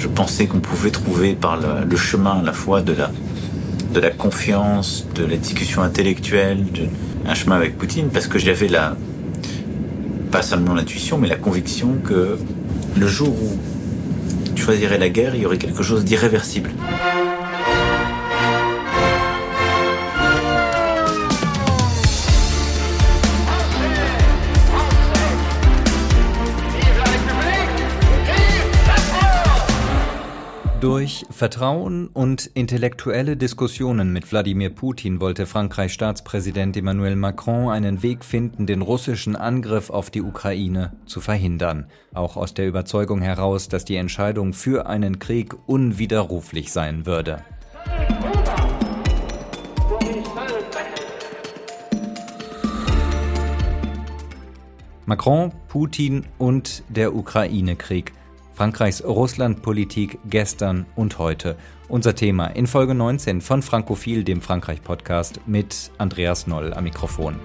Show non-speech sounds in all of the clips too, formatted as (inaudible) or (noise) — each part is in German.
Je pensais qu'on pouvait trouver par le, chemin à la fois de la, confiance, de la discussion intellectuelle, un chemin avec Poutine, parce que j'avais la, pas seulement l'intuition, mais la conviction que le jour où je choisirais la guerre, il y aurait quelque chose d'irréversible. Durch Vertrauen und intellektuelle Diskussionen mit Wladimir Putin wollte Frankreichs Staatspräsident Emmanuel Macron einen Weg finden, den russischen Angriff auf die Ukraine zu verhindern, auch aus der Überzeugung heraus, dass die Entscheidung für einen Krieg unwiderruflich sein würde. Macron, Putin und der Ukraine-Krieg – Frankreichs Russlandpolitik gestern und heute. Unser Thema in Folge 19 von Frankophil, dem Frankreich-Podcast mit Andreas Noll am Mikrofon.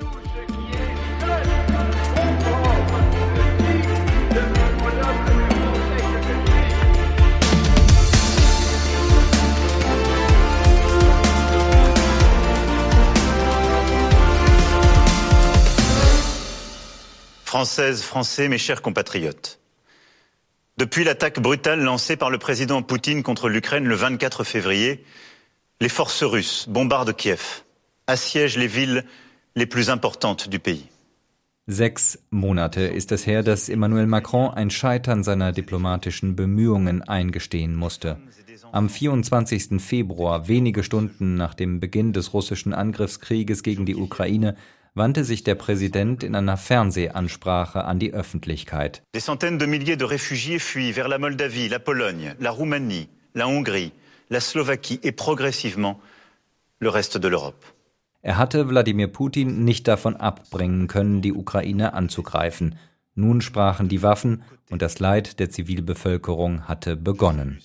Françaises, Français, mes chers compatriotes. Depuis l'attaque brutale lancée par le président Poutine contre l'Ukraine le 24 février, les forces russes bombardent Kiev, assiègent les villes les plus importantes du pays. Sechs Monate ist es her, dass Emmanuel Macron ein Scheitern seiner diplomatischen Bemühungen eingestehen musste. Am 24. Februar, wenige Stunden nach dem Beginn des russischen Angriffskrieges gegen die Ukraine, wandte sich der Präsident in einer Fernsehansprache an die Öffentlichkeit. Des centaines de milliers de réfugiés fuient vers la Moldavie, la Pologne, la Roumanie, la Hongrie, la Slovaquie et progressivement le reste de l'Europe. Er hatte Wladimir Putin nicht davon abbringen können, die Ukraine anzugreifen. Nun sprachen die Waffen und das Leid der Zivilbevölkerung hatte begonnen.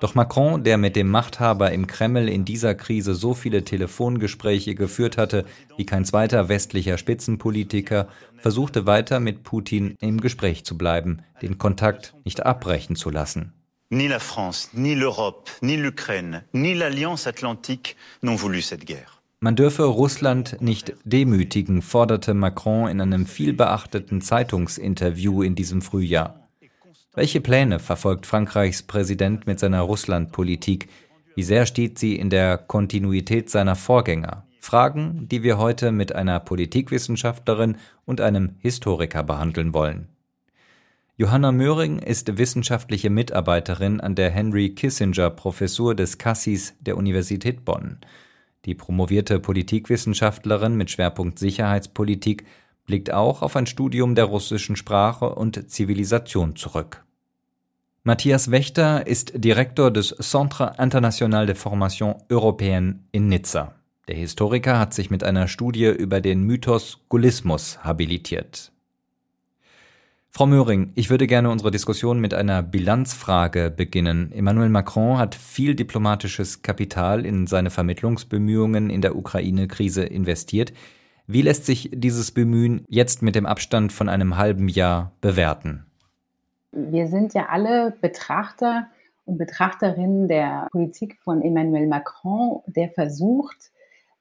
Doch Macron, der mit dem Machthaber im Kreml in dieser Krise so viele Telefongespräche geführt hatte wie kein zweiter westlicher Spitzenpolitiker, versuchte weiter mit Putin im Gespräch zu bleiben, den Kontakt nicht abbrechen zu lassen. Ni la France, ni l'Europe, ni l'Ukraine, ni l'Alliance Atlantique n'ont voulu cette guerre. Man dürfe Russland nicht demütigen, forderte Macron in einem vielbeachteten Zeitungsinterview in diesem Frühjahr. Welche Pläne verfolgt Frankreichs Präsident mit seiner Russlandpolitik? Wie sehr steht sie in der Kontinuität seiner Vorgänger? Fragen, die wir heute mit einer Politikwissenschaftlerin und einem Historiker behandeln wollen. Johanna Möhring ist wissenschaftliche Mitarbeiterin an der Henry Kissinger Professur des Cassis der Universität Bonn. Die promovierte Politikwissenschaftlerin mit Schwerpunkt Sicherheitspolitik blickt auch auf ein Studium der russischen Sprache und Zivilisation zurück. Matthias Wächter ist Direktor des Centre International de Formation Européenne in Nizza. Der Historiker hat sich mit einer Studie über den Mythos Gullismus habilitiert. Frau Möhring, ich würde gerne unsere Diskussion mit einer Bilanzfrage beginnen. Emmanuel Macron hat viel diplomatisches Kapital in seine Vermittlungsbemühungen in der Ukraine-Krise investiert. Wie lässt sich dieses Bemühen jetzt mit dem Abstand von einem halben Jahr bewerten? Wir sind ja alle Betrachter und Betrachterinnen der Politik von Emmanuel Macron, der versucht,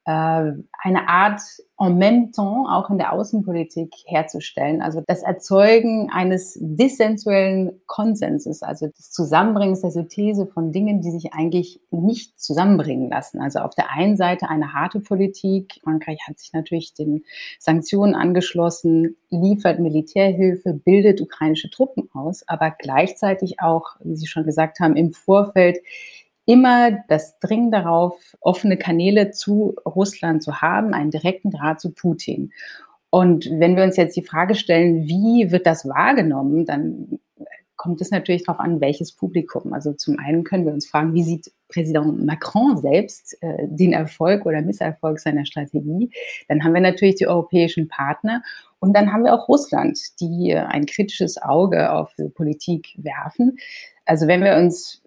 eine Art en même temps auch in der Außenpolitik herzustellen. Also das Erzeugen eines dissensuellen Konsenses, also des Zusammenbringens der Synthese von Dingen, die sich eigentlich nicht zusammenbringen lassen. Also auf der einen Seite eine harte Politik. Frankreich hat sich natürlich den Sanktionen angeschlossen, liefert Militärhilfe, bildet ukrainische Truppen aus, aber gleichzeitig auch, wie Sie schon gesagt haben, im Vorfeld immer das Dringen darauf, offene Kanäle zu Russland zu haben, einen direkten Draht zu Putin. Und wenn wir uns jetzt die Frage stellen, wie wird das wahrgenommen, dann kommt es natürlich darauf an, welches Publikum. Also zum einen können wir uns fragen, wie sieht Präsident Macron selbst äh, den Erfolg oder Misserfolg seiner Strategie? Dann haben wir natürlich die europäischen Partner und dann haben wir auch Russland, die ein kritisches Auge auf Politik werfen. Also wenn wir uns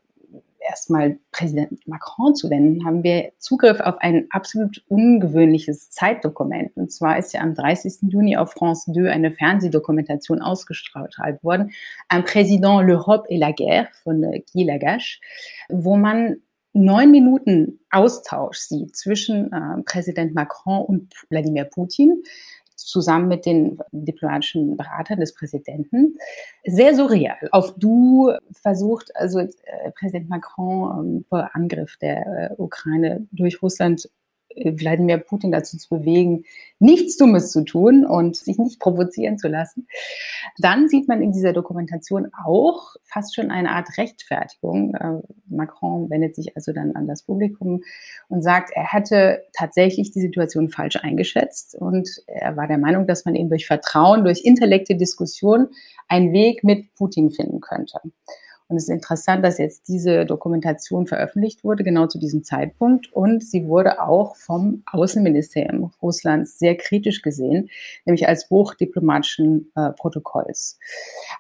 erstmal Präsident Macron zu wenden, haben wir Zugriff auf ein absolut ungewöhnliches Zeitdokument. Und zwar ist ja am 30. Juni auf France 2 eine Fernsehdokumentation ausgestrahlt worden, ein Président l'Europe et la guerre von Guy Lagache, wo man neun Minuten Austausch sieht zwischen äh, Präsident Macron und Wladimir Putin zusammen mit den diplomatischen Beratern des Präsidenten. Sehr surreal. Auf Du versucht also äh, Präsident Macron ähm, vor Angriff der äh, Ukraine durch Russland Wladimir Putin dazu zu bewegen, nichts Dummes zu tun und sich nicht provozieren zu lassen. Dann sieht man in dieser Dokumentation auch fast schon eine Art Rechtfertigung. Äh, Macron wendet sich also dann an das Publikum und sagt, er hätte tatsächlich die Situation falsch eingeschätzt und er war der Meinung, dass man eben durch Vertrauen, durch intellekte Diskussion einen Weg mit Putin finden könnte. Und es ist interessant, dass jetzt diese Dokumentation veröffentlicht wurde, genau zu diesem Zeitpunkt. Und sie wurde auch vom Außenministerium Russlands sehr kritisch gesehen, nämlich als Bruch diplomatischen äh, Protokolls.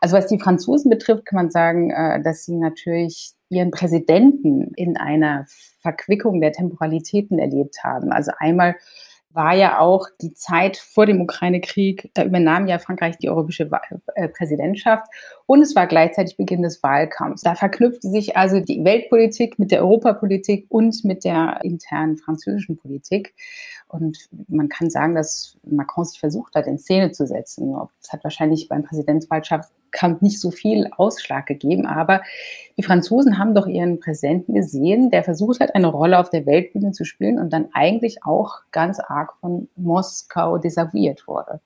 Also was die Franzosen betrifft, kann man sagen, äh, dass sie natürlich ihren Präsidenten in einer Verquickung der Temporalitäten erlebt haben. Also einmal war ja auch die Zeit vor dem Ukraine-Krieg, da übernahm ja Frankreich die europäische äh, Präsidentschaft und es war gleichzeitig Beginn des Wahlkampfs. Da verknüpfte sich also die Weltpolitik mit der Europapolitik und mit der internen französischen Politik. Und man kann sagen, dass Macron sich versucht hat, in Szene zu setzen. Das hat wahrscheinlich beim Präsidentschaftswahlkampf nicht so viel Ausschlag gegeben, aber die Franzosen haben doch ihren Präsidenten gesehen, der versucht hat, eine Rolle auf der Weltbühne zu spielen und dann eigentlich auch ganz arg von Moskau desavouiert wurde.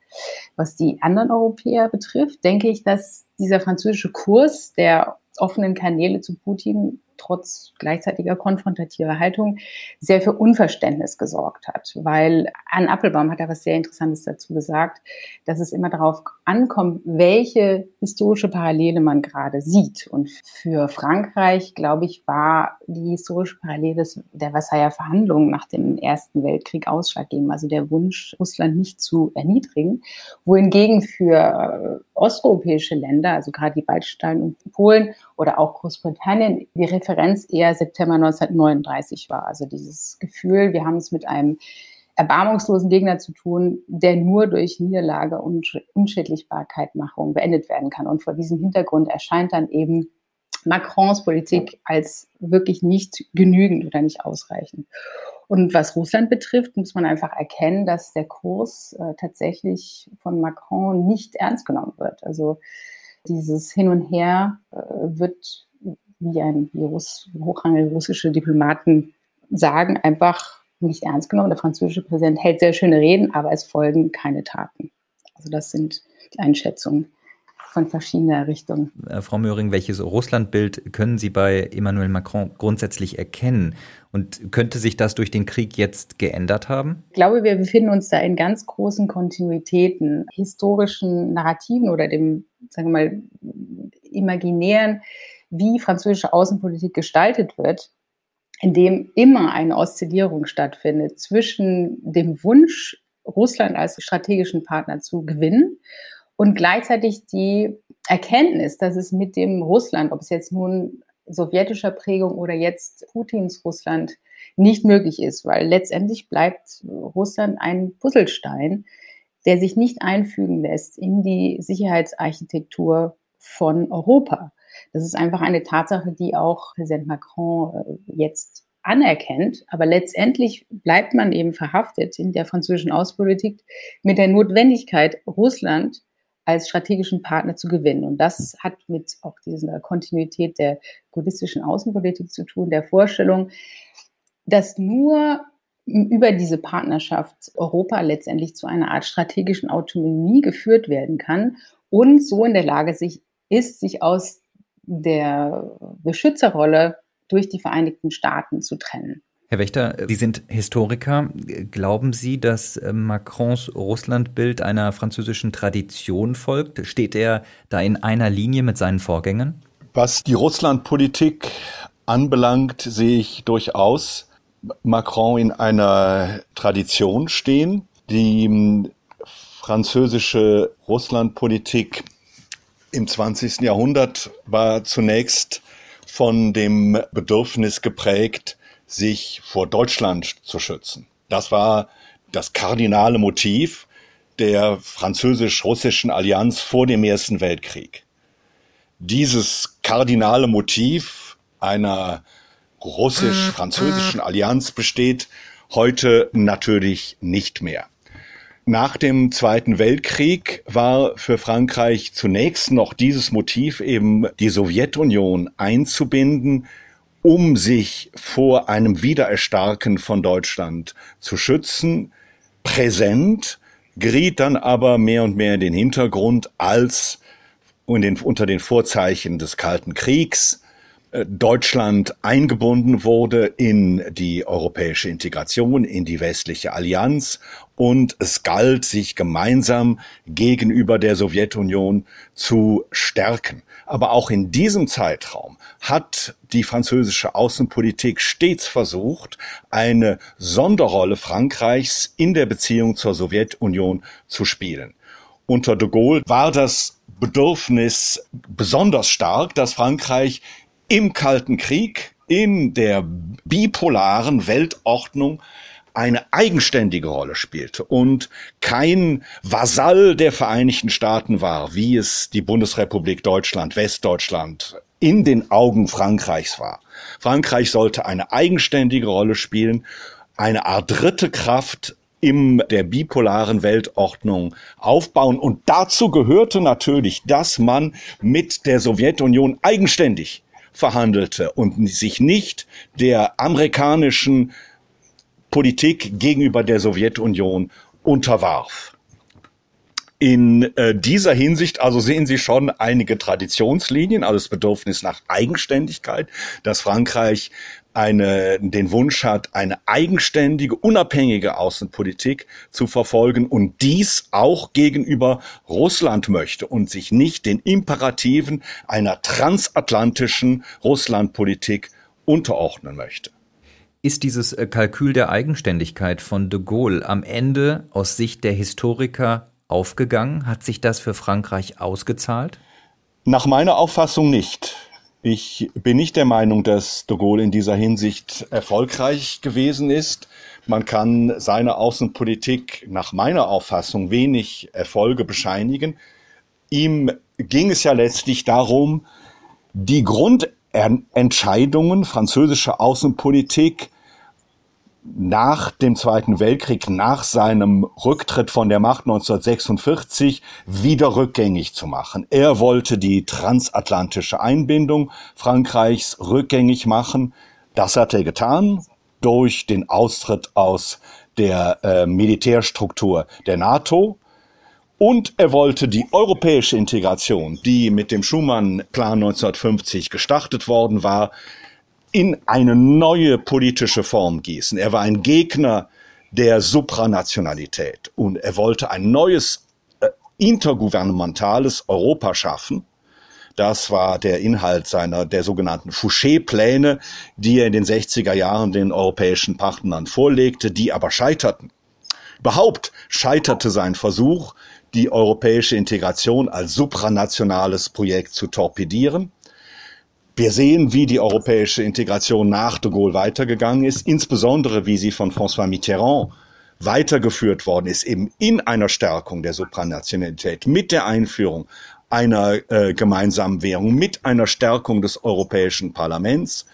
Was die anderen Europäer betrifft, denke ich, dass dieser französische Kurs der offenen Kanäle zu Putin trotz gleichzeitiger konfrontativer Haltung sehr für Unverständnis gesorgt hat. Weil Anne Appelbaum hat da was sehr Interessantes dazu gesagt, dass es immer darauf ankommt, welche historische Parallele man gerade sieht. Und für Frankreich, glaube ich, war die historische Parallele der Versailler Verhandlungen nach dem Ersten Weltkrieg ausschlaggebend. Also der Wunsch, Russland nicht zu erniedrigen. Wohingegen für osteuropäische Länder, also gerade die Baltstaaten und Polen oder auch Großbritannien, die Referenz eher September 1939 war. Also dieses Gefühl, wir haben es mit einem erbarmungslosen Gegner zu tun, der nur durch Niederlage und Unschädlichbarkeitmachung beendet werden kann. Und vor diesem Hintergrund erscheint dann eben Macrons Politik als wirklich nicht genügend oder nicht ausreichend. Und was Russland betrifft, muss man einfach erkennen, dass der Kurs äh, tatsächlich von Macron nicht ernst genommen wird. Also dieses Hin und Her äh, wird, wie ein Virus, hochrangige russische Diplomaten sagen, einfach nicht ernst genommen. Der französische Präsident hält sehr schöne Reden, aber es folgen keine Taten. Also das sind die Einschätzungen von verschiedener Richtung. Äh, Frau Möhring, welches Russlandbild können Sie bei Emmanuel Macron grundsätzlich erkennen? Und könnte sich das durch den Krieg jetzt geändert haben? Ich glaube, wir befinden uns da in ganz großen Kontinuitäten, historischen Narrativen oder dem, sagen wir mal, imaginären, wie französische Außenpolitik gestaltet wird, in dem immer eine Oszillierung stattfindet zwischen dem Wunsch, Russland als strategischen Partner zu gewinnen und gleichzeitig die Erkenntnis, dass es mit dem Russland, ob es jetzt nun sowjetischer Prägung oder jetzt Putins Russland, nicht möglich ist, weil letztendlich bleibt Russland ein Puzzlestein, der sich nicht einfügen lässt in die Sicherheitsarchitektur von Europa. Das ist einfach eine Tatsache, die auch Präsident Macron äh, jetzt anerkennt. Aber letztendlich bleibt man eben verhaftet in der französischen Außenpolitik mit der Notwendigkeit, Russland als strategischen Partner zu gewinnen. Und das hat mit auch dieser Kontinuität der buddhistischen Außenpolitik zu tun, der Vorstellung, dass nur über diese Partnerschaft Europa letztendlich zu einer Art strategischen Autonomie geführt werden kann und so in der Lage sich, ist, sich aus der Beschützerrolle durch die Vereinigten Staaten zu trennen. Herr Wächter, Sie sind Historiker. Glauben Sie, dass äh, Macrons Russlandbild einer französischen Tradition folgt? Steht er da in einer Linie mit seinen Vorgängern? Was die Russlandpolitik anbelangt, sehe ich durchaus Macron in einer Tradition stehen. Die hm, französische Russlandpolitik im 20. Jahrhundert war zunächst von dem Bedürfnis geprägt, sich vor Deutschland zu schützen. Das war das kardinale Motiv der französisch-russischen Allianz vor dem Ersten Weltkrieg. Dieses kardinale Motiv einer russisch-französischen Allianz besteht heute natürlich nicht mehr. Nach dem Zweiten Weltkrieg war für Frankreich zunächst noch dieses Motiv eben die Sowjetunion einzubinden, um sich vor einem Wiedererstarken von Deutschland zu schützen, präsent, geriet dann aber mehr und mehr in den Hintergrund als den, unter den Vorzeichen des Kalten Kriegs. Äh, Deutschland eingebunden wurde in die europäische Integration, in die westliche Allianz und es galt, sich gemeinsam gegenüber der Sowjetunion zu stärken. Aber auch in diesem Zeitraum hat die französische Außenpolitik stets versucht, eine Sonderrolle Frankreichs in der Beziehung zur Sowjetunion zu spielen. Unter de Gaulle war das Bedürfnis besonders stark, dass Frankreich im Kalten Krieg, in der bipolaren Weltordnung eine eigenständige Rolle spielte und kein Vasall der Vereinigten Staaten war, wie es die Bundesrepublik Deutschland, Westdeutschland in den Augen Frankreichs war. Frankreich sollte eine eigenständige Rolle spielen, eine Art dritte Kraft in der bipolaren Weltordnung aufbauen. Und dazu gehörte natürlich, dass man mit der Sowjetunion eigenständig verhandelte und sich nicht der amerikanischen Politik gegenüber der Sowjetunion unterwarf. In äh, dieser Hinsicht also sehen Sie schon einige Traditionslinien, also das Bedürfnis nach Eigenständigkeit, dass Frankreich eine, den Wunsch hat, eine eigenständige, unabhängige Außenpolitik zu verfolgen und dies auch gegenüber Russland möchte und sich nicht den Imperativen einer transatlantischen Russlandpolitik unterordnen möchte. Ist dieses äh, Kalkül der Eigenständigkeit von de Gaulle am Ende aus Sicht der Historiker aufgegangen? Hat sich das für Frankreich ausgezahlt? Nach meiner Auffassung nicht. Ich bin nicht der Meinung, dass de Gaulle in dieser Hinsicht erfolgreich gewesen ist. Man kann seiner Außenpolitik nach meiner Auffassung wenig Erfolge bescheinigen. Ihm ging es ja letztlich darum, die Grundentscheidungen französischer Außenpolitik nach dem Zweiten Weltkrieg, nach seinem Rücktritt von der Macht 1946 wieder rückgängig zu machen. Er wollte die transatlantische Einbindung Frankreichs rückgängig machen. Das hat er getan durch den Austritt aus der äh, Militärstruktur der NATO. Und er wollte die europäische Integration, die mit dem Schumann-Plan 1950 gestartet worden war, in eine neue politische Form gießen. Er war ein Gegner der Supranationalität und er wollte ein neues äh, intergouvernementales Europa schaffen. Das war der Inhalt seiner, der sogenannten Fouché-Pläne, die er in den 60er Jahren den europäischen Partnern vorlegte, die aber scheiterten. Überhaupt scheiterte sein Versuch, die europäische Integration als supranationales Projekt zu torpedieren. Wir sehen, wie die europäische Integration nach de Gaulle weitergegangen ist, insbesondere wie sie von François Mitterrand weitergeführt worden ist, eben in einer Stärkung der Supranationalität mit der Einführung einer äh, gemeinsamen Währung, mit einer Stärkung des Europäischen Parlaments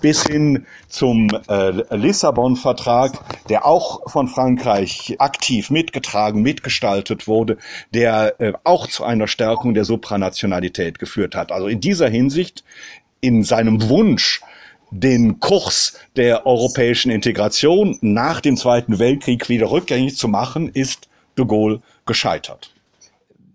bis hin zum äh, Lissabon-Vertrag, der auch von Frankreich aktiv mitgetragen, mitgestaltet wurde, der äh, auch zu einer Stärkung der Supranationalität geführt hat. Also in dieser Hinsicht in seinem Wunsch, den Kurs der europäischen Integration nach dem Zweiten Weltkrieg wieder rückgängig zu machen, ist de Gaulle gescheitert.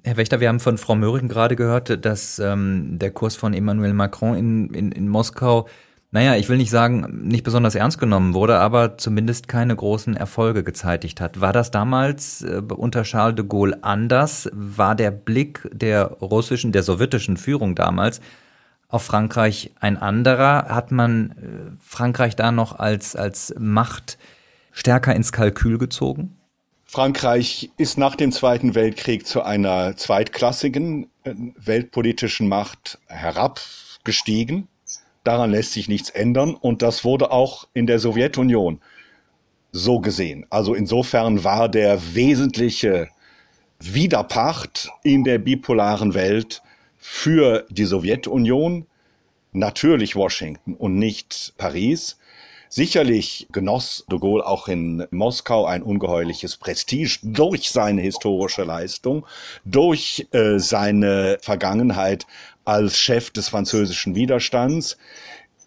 Herr Wächter, wir haben von Frau Möhring gerade gehört, dass ähm, der Kurs von Emmanuel Macron in, in, in Moskau, naja, ich will nicht sagen, nicht besonders ernst genommen wurde, aber zumindest keine großen Erfolge gezeitigt hat. War das damals äh, unter Charles de Gaulle anders? War der Blick der russischen, der sowjetischen Führung damals auf Frankreich ein anderer? Hat man äh, Frankreich da noch als, als Macht stärker ins Kalkül gezogen? Frankreich ist nach dem Zweiten Weltkrieg zu einer zweitklassigen äh, weltpolitischen Macht herabgestiegen. Daran lässt sich nichts ändern und das wurde auch in der Sowjetunion so gesehen. Also insofern war der wesentliche Widerpacht in der bipolaren Welt für die Sowjetunion natürlich Washington und nicht Paris. Sicherlich genoss de Gaulle auch in Moskau ein ungeheuerliches Prestige durch seine historische Leistung, durch äh, seine Vergangenheit als Chef des französischen Widerstands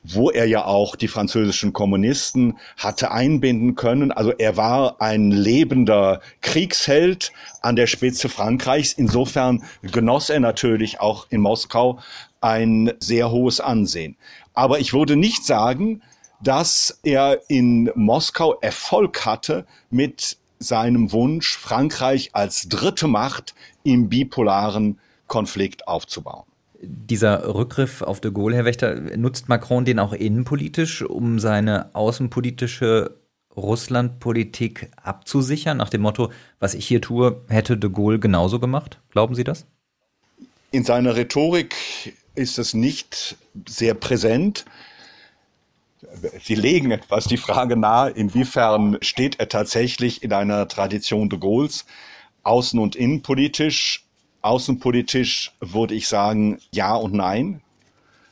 wo er ja auch die französischen Kommunisten hatte einbinden können. Also er war ein lebender Kriegsheld an der Spitze Frankreichs. Insofern genoss er natürlich auch in Moskau ein sehr hohes Ansehen. Aber ich würde nicht sagen, dass er in Moskau Erfolg hatte mit seinem Wunsch, Frankreich als dritte Macht im bipolaren Konflikt aufzubauen. Dieser Rückgriff auf de Gaulle, Herr Wächter, nutzt Macron den auch innenpolitisch, um seine außenpolitische Russlandpolitik abzusichern, nach dem Motto, was ich hier tue, hätte de Gaulle genauso gemacht? Glauben Sie das? In seiner Rhetorik ist es nicht sehr präsent. Sie legen etwas die Frage nahe, inwiefern steht er tatsächlich in einer Tradition de Gaulles, außen- und innenpolitisch. Außenpolitisch würde ich sagen, ja und nein.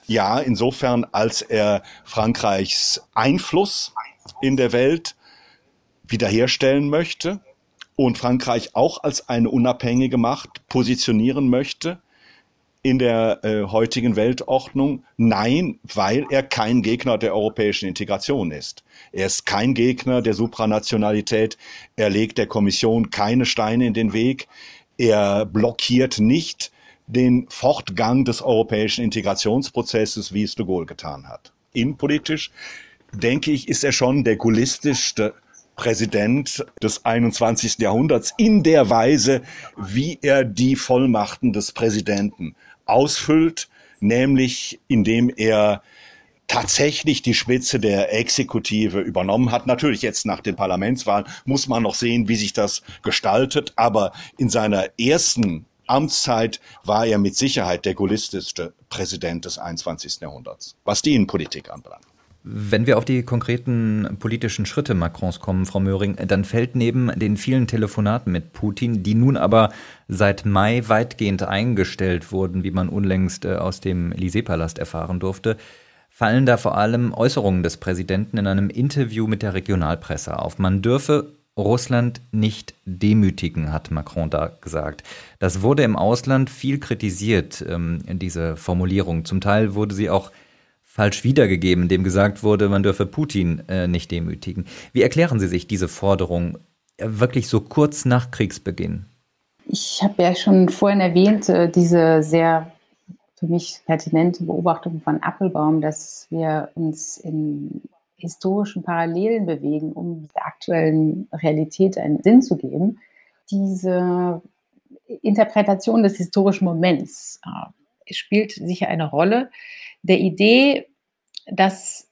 Ja, insofern, als er Frankreichs Einfluss in der Welt wiederherstellen möchte und Frankreich auch als eine unabhängige Macht positionieren möchte in der äh, heutigen Weltordnung? Nein, weil er kein Gegner der europäischen Integration ist. Er ist kein Gegner der Supranationalität. Er legt der Kommission keine Steine in den Weg. Er blockiert nicht den Fortgang des europäischen Integrationsprozesses, wie es de Gaulle getan hat. Innenpolitisch, denke ich, ist er schon der gaullistischste Präsident des 21. Jahrhunderts in der Weise, wie er die Vollmachten des Präsidenten ausfüllt, nämlich indem er tatsächlich die Spitze der Exekutive übernommen hat. Natürlich jetzt nach den Parlamentswahlen muss man noch sehen, wie sich das gestaltet, aber in seiner ersten Amtszeit war er mit Sicherheit der gaullistischste Präsident des 21. Jahrhunderts, was die Innenpolitik anbelangt. Wenn wir auf die konkreten politischen Schritte Macrons kommen, Frau Möhring, dann fällt neben den vielen Telefonaten mit Putin, die nun aber seit Mai weitgehend eingestellt wurden, wie man unlängst äh, aus dem Élysée-Palast erfahren durfte, fallen da vor allem Äußerungen des Präsidenten in einem Interview mit der Regionalpresse auf. Man dürfe Russland nicht demütigen, hat Macron da gesagt. Das wurde im Ausland viel kritisiert, ähm, diese Formulierung. Zum Teil wurde sie auch falsch wiedergegeben, dem gesagt wurde, man dürfe Putin äh, nicht demütigen. Wie erklären Sie sich diese Forderung äh, wirklich so kurz nach Kriegsbeginn? Ich habe ja schon vorhin erwähnt, äh, diese sehr für mich pertinente Beobachtung von Appelbaum, dass wir uns in historischen Parallelen bewegen, um der aktuellen Realität einen Sinn zu geben. Diese Interpretation des historischen Moments äh, spielt sicher eine Rolle der Idee, dass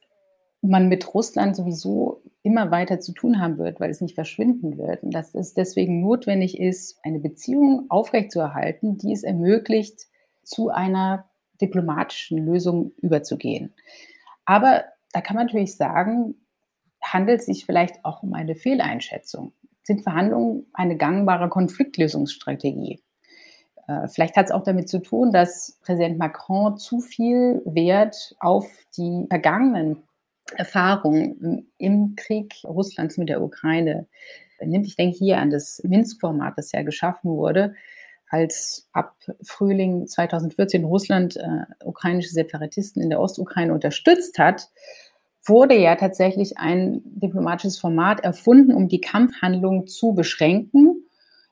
man mit Russland sowieso immer weiter zu tun haben wird, weil es nicht verschwinden wird. Und dass es deswegen notwendig ist, eine Beziehung aufrechtzuerhalten, die es ermöglicht, zu einer diplomatischen Lösung überzugehen. Aber da kann man natürlich sagen, handelt es sich vielleicht auch um eine Fehleinschätzung. Sind Verhandlungen eine gangbare Konfliktlösungsstrategie? Äh, vielleicht hat es auch damit zu tun, dass Präsident Macron zu viel Wert auf die vergangenen Erfahrungen im Krieg Russlands mit der Ukraine nimmt. Ich denke hier an das Minsk-Format, das ja geschaffen wurde, als ab Frühling 2014 Russland äh, ukrainische Separatisten in der Ostukraine unterstützt hat, wurde ja tatsächlich ein diplomatisches Format erfunden, um die Kampfhandlungen zu beschränken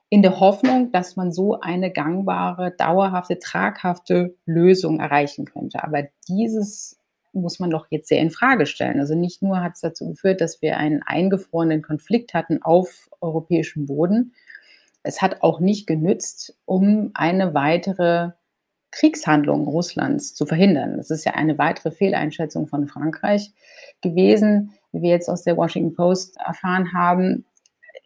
in der Hoffnung, dass man so eine gangbare, dauerhafte, traghafte Lösung erreichen könnte. Aber dieses muss man doch jetzt sehr in Frage stellen. Also nicht nur hat es dazu geführt, dass wir einen eingefrorenen Konflikt hatten auf europäischem Boden. Es hat auch nicht genützt, um eine weitere Kriegshandlung Russlands zu verhindern. Das ist ja eine weitere Fehleinschätzung von Frankreich gewesen, wie wir jetzt aus der Washington Post erfahren haben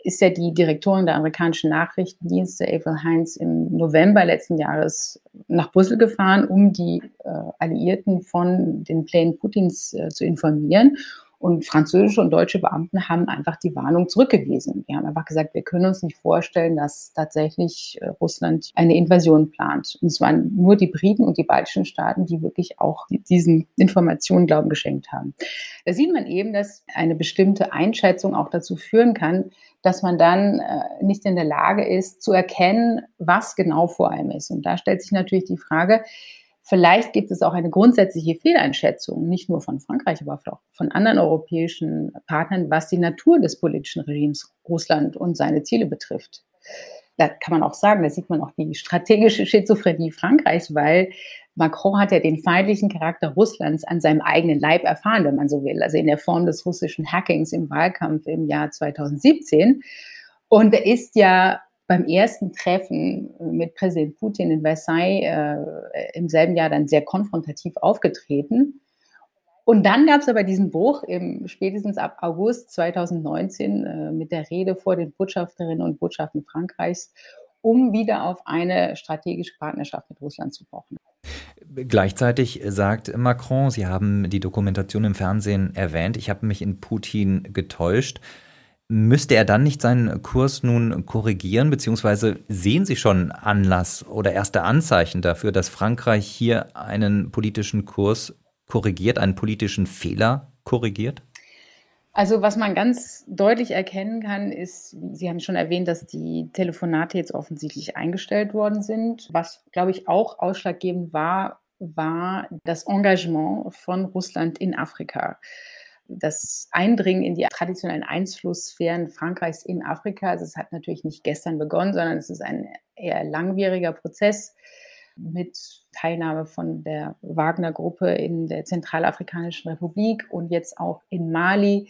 ist ja die Direktorin der amerikanischen Nachrichtendienste, Avril Heinz, im November letzten Jahres nach Brüssel gefahren, um die äh, Alliierten von den Plänen Putins äh, zu informieren. Und französische und deutsche Beamten haben einfach die Warnung zurückgewiesen. Wir haben einfach gesagt, wir können uns nicht vorstellen, dass tatsächlich äh, Russland eine Invasion plant. Und es waren nur die Briten und die baltischen Staaten, die wirklich auch diesen Informationen Glauben geschenkt haben. Da sieht man eben, dass eine bestimmte Einschätzung auch dazu führen kann, dass man dann äh, nicht in der Lage ist zu erkennen, was genau vor einem ist. Und da stellt sich natürlich die Frage, Vielleicht gibt es auch eine grundsätzliche Fehleinschätzung, nicht nur von Frankreich, aber auch von anderen europäischen Partnern, was die Natur des politischen Regimes Russland und seine Ziele betrifft. Da kann man auch sagen, da sieht man auch die strategische Schizophrenie Frankreichs, weil Macron hat ja den feindlichen Charakter Russlands an seinem eigenen Leib erfahren, wenn man so will, also in der Form des russischen Hackings im Wahlkampf im Jahr 2017. Und er ist ja beim ersten Treffen mit Präsident Putin in Versailles äh, im selben Jahr dann sehr konfrontativ aufgetreten. Und dann gab es aber diesen Bruch im, spätestens ab August 2019 äh, mit der Rede vor den Botschafterinnen und Botschaften Frankreichs, um wieder auf eine strategische Partnerschaft mit Russland zu pochen. Gleichzeitig sagt Macron, Sie haben die Dokumentation im Fernsehen erwähnt, ich habe mich in Putin getäuscht. Müsste er dann nicht seinen Kurs nun korrigieren, beziehungsweise sehen Sie schon Anlass oder erste Anzeichen dafür, dass Frankreich hier einen politischen Kurs korrigiert, einen politischen Fehler korrigiert? Also was man ganz deutlich erkennen kann, ist, Sie haben schon erwähnt, dass die Telefonate jetzt offensichtlich eingestellt worden sind. Was, glaube ich, auch ausschlaggebend war, war das Engagement von Russland in Afrika das Eindringen in die traditionellen Einflusssphären Frankreichs in Afrika, also es hat natürlich nicht gestern begonnen, sondern es ist ein eher langwieriger Prozess mit Teilnahme von der Wagner-Gruppe in der Zentralafrikanischen Republik und jetzt auch in Mali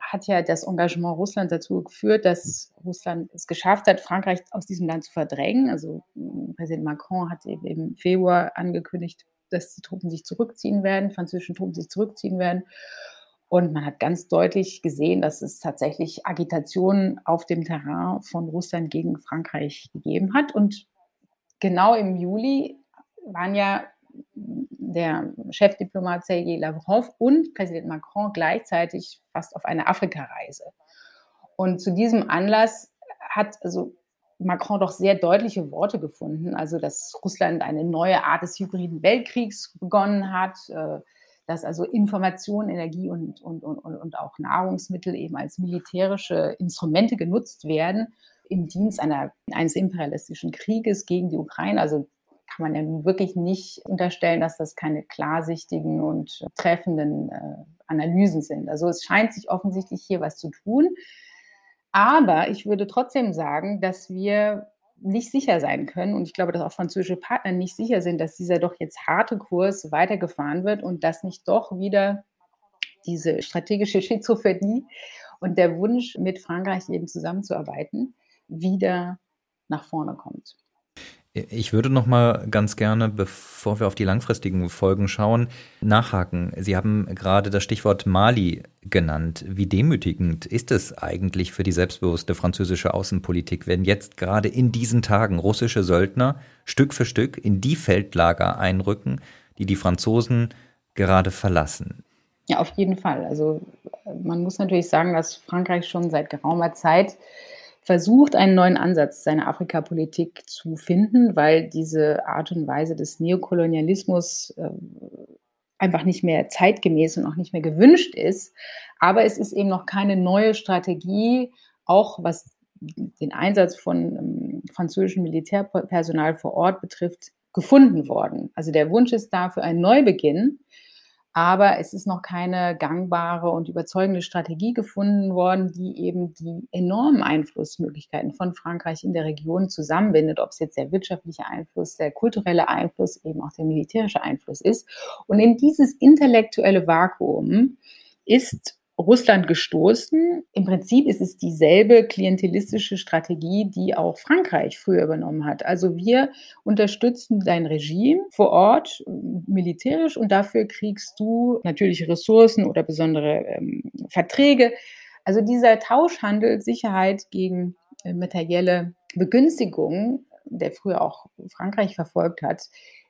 hat ja das Engagement Russlands dazu geführt, dass Russland es geschafft hat, Frankreich aus diesem Land zu verdrängen. Also Präsident Macron hat eben im Februar angekündigt, dass die Truppen sich zurückziehen werden, französische Truppen sich zurückziehen werden. Und man hat ganz deutlich gesehen, dass es tatsächlich Agitationen auf dem Terrain von Russland gegen Frankreich gegeben hat. Und genau im Juli waren ja der Chefdiplomat Sergei Lavrov und Präsident Macron gleichzeitig fast auf einer Afrikareise. Und zu diesem Anlass hat also Macron doch sehr deutliche Worte gefunden, also dass Russland eine neue Art des hybriden Weltkriegs begonnen hat, äh, dass also Information, Energie und, und, und, und auch Nahrungsmittel eben als militärische Instrumente genutzt werden im Dienst einer, eines imperialistischen Krieges gegen die Ukraine. Also kann man ja wirklich nicht unterstellen, dass das keine klarsichtigen und treffenden äh, Analysen sind. Also es scheint sich offensichtlich hier was zu tun. Aber ich würde trotzdem sagen, dass wir nicht sicher sein können. Und ich glaube, dass auch französische Partner nicht sicher sind, dass dieser doch jetzt harte Kurs weitergefahren wird und dass nicht doch wieder diese strategische Schizophrenie und der Wunsch, mit Frankreich eben zusammenzuarbeiten, wieder nach vorne kommt. Ich würde noch mal ganz gerne, bevor wir auf die langfristigen Folgen schauen, nachhaken. Sie haben gerade das Stichwort Mali genannt. Wie demütigend ist es eigentlich für die selbstbewusste französische Außenpolitik, wenn jetzt gerade in diesen Tagen russische Söldner Stück für Stück in die Feldlager einrücken, die die Franzosen gerade verlassen? Ja, auf jeden Fall. Also man muss natürlich sagen, dass Frankreich schon seit geraumer Zeit versucht, einen neuen Ansatz seiner Afrikapolitik zu finden, weil diese Art und Weise des Neokolonialismus äh, einfach nicht mehr zeitgemäß und auch nicht mehr gewünscht ist. Aber es ist eben noch keine neue Strategie, auch was den Einsatz von ähm, französischem Militärpersonal vor Ort betrifft, gefunden worden. Also der Wunsch ist da für einen Neubeginn, aber es ist noch keine gangbare und überzeugende Strategie gefunden worden, die eben die enormen Einflussmöglichkeiten von Frankreich in der Region zusammenbindet, ob es jetzt der wirtschaftliche Einfluss, der kulturelle Einfluss, eben auch der militärische Einfluss ist. Und in dieses intellektuelle Vakuum ist Russland gestoßen. Im Prinzip ist es dieselbe klientelistische Strategie, die auch Frankreich früher übernommen hat. Also wir unterstützen dein Regime vor Ort militärisch und dafür kriegst du natürliche Ressourcen oder besondere ähm, Verträge. Also dieser Tauschhandel, Sicherheit gegen äh, materielle Begünstigungen, der früher auch Frankreich verfolgt hat,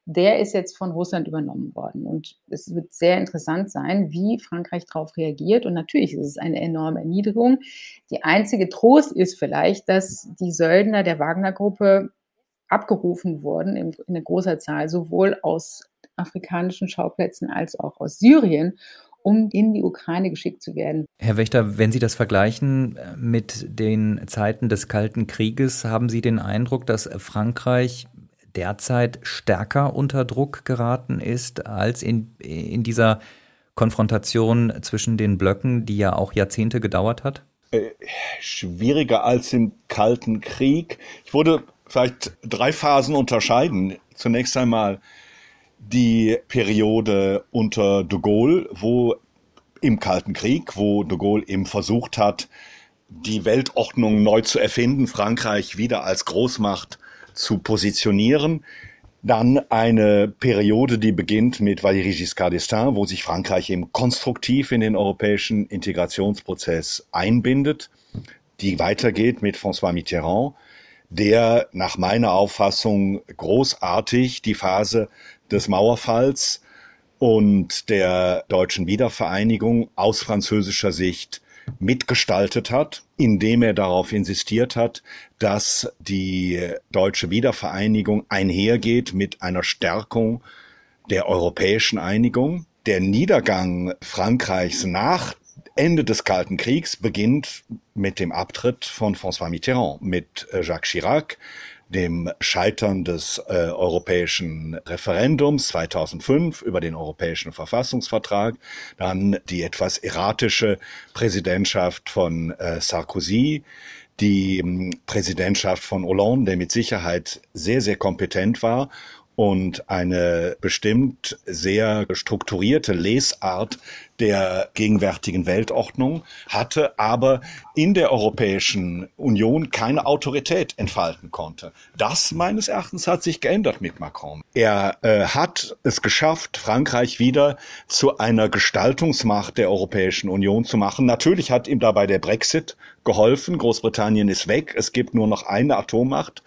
der ist jetzt von Russland übernommen worden. Und es wird sehr interessant sein, wie Frankreich darauf reagiert. Und natürlich ist es eine enorme Erniedrigung. Die einzige Trost ist vielleicht, dass die Söldner der Wagner-Gruppe abgerufen wurden in, in großer Zahl, sowohl aus afrikanischen Schauplätzen als auch aus Syrien um in die Ukraine geschickt zu werden. Herr Wächter, wenn Sie das vergleichen äh, mit den Zeiten des Kalten Krieges, haben Sie den Eindruck, dass Frankreich derzeit stärker unter Druck geraten ist als in, in dieser Konfrontation zwischen den Blöcken, die ja auch Jahrzehnte gedauert hat? Äh, schwieriger als im Kalten Krieg. Ich würde vielleicht drei Phasen unterscheiden. Zunächst einmal die Periode unter de Gaulle, wo im Kalten Krieg, wo de Gaulle eben versucht hat, die Weltordnung neu zu erfinden, Frankreich wieder als Großmacht zu positionieren. Dann eine Periode, die beginnt mit Valéry Giscard d'Estaing, wo sich Frankreich eben konstruktiv in den europäischen Integrationsprozess einbindet, die weitergeht mit François Mitterrand, der nach meiner Auffassung großartig die Phase des Mauerfalls und der deutschen Wiedervereinigung aus französischer Sicht mitgestaltet hat, indem er darauf insistiert hat, dass die deutsche Wiedervereinigung einhergeht mit einer Stärkung der europäischen Einigung. Der Niedergang Frankreichs nach Ende des Kalten Kriegs beginnt mit dem Abtritt von François Mitterrand, mit Jacques Chirac, dem Scheitern des äh, europäischen Referendums 2005 über den europäischen Verfassungsvertrag, dann die etwas erratische Präsidentschaft von äh, Sarkozy, die ähm, Präsidentschaft von Hollande, der mit Sicherheit sehr, sehr kompetent war und eine bestimmt sehr strukturierte Lesart der gegenwärtigen Weltordnung hatte, aber in der Europäischen Union keine Autorität entfalten konnte. Das meines Erachtens hat sich geändert mit Macron. Er äh, hat es geschafft, Frankreich wieder zu einer Gestaltungsmacht der Europäischen Union zu machen. Natürlich hat ihm dabei der Brexit geholfen. Großbritannien ist weg. Es gibt nur noch eine Atommacht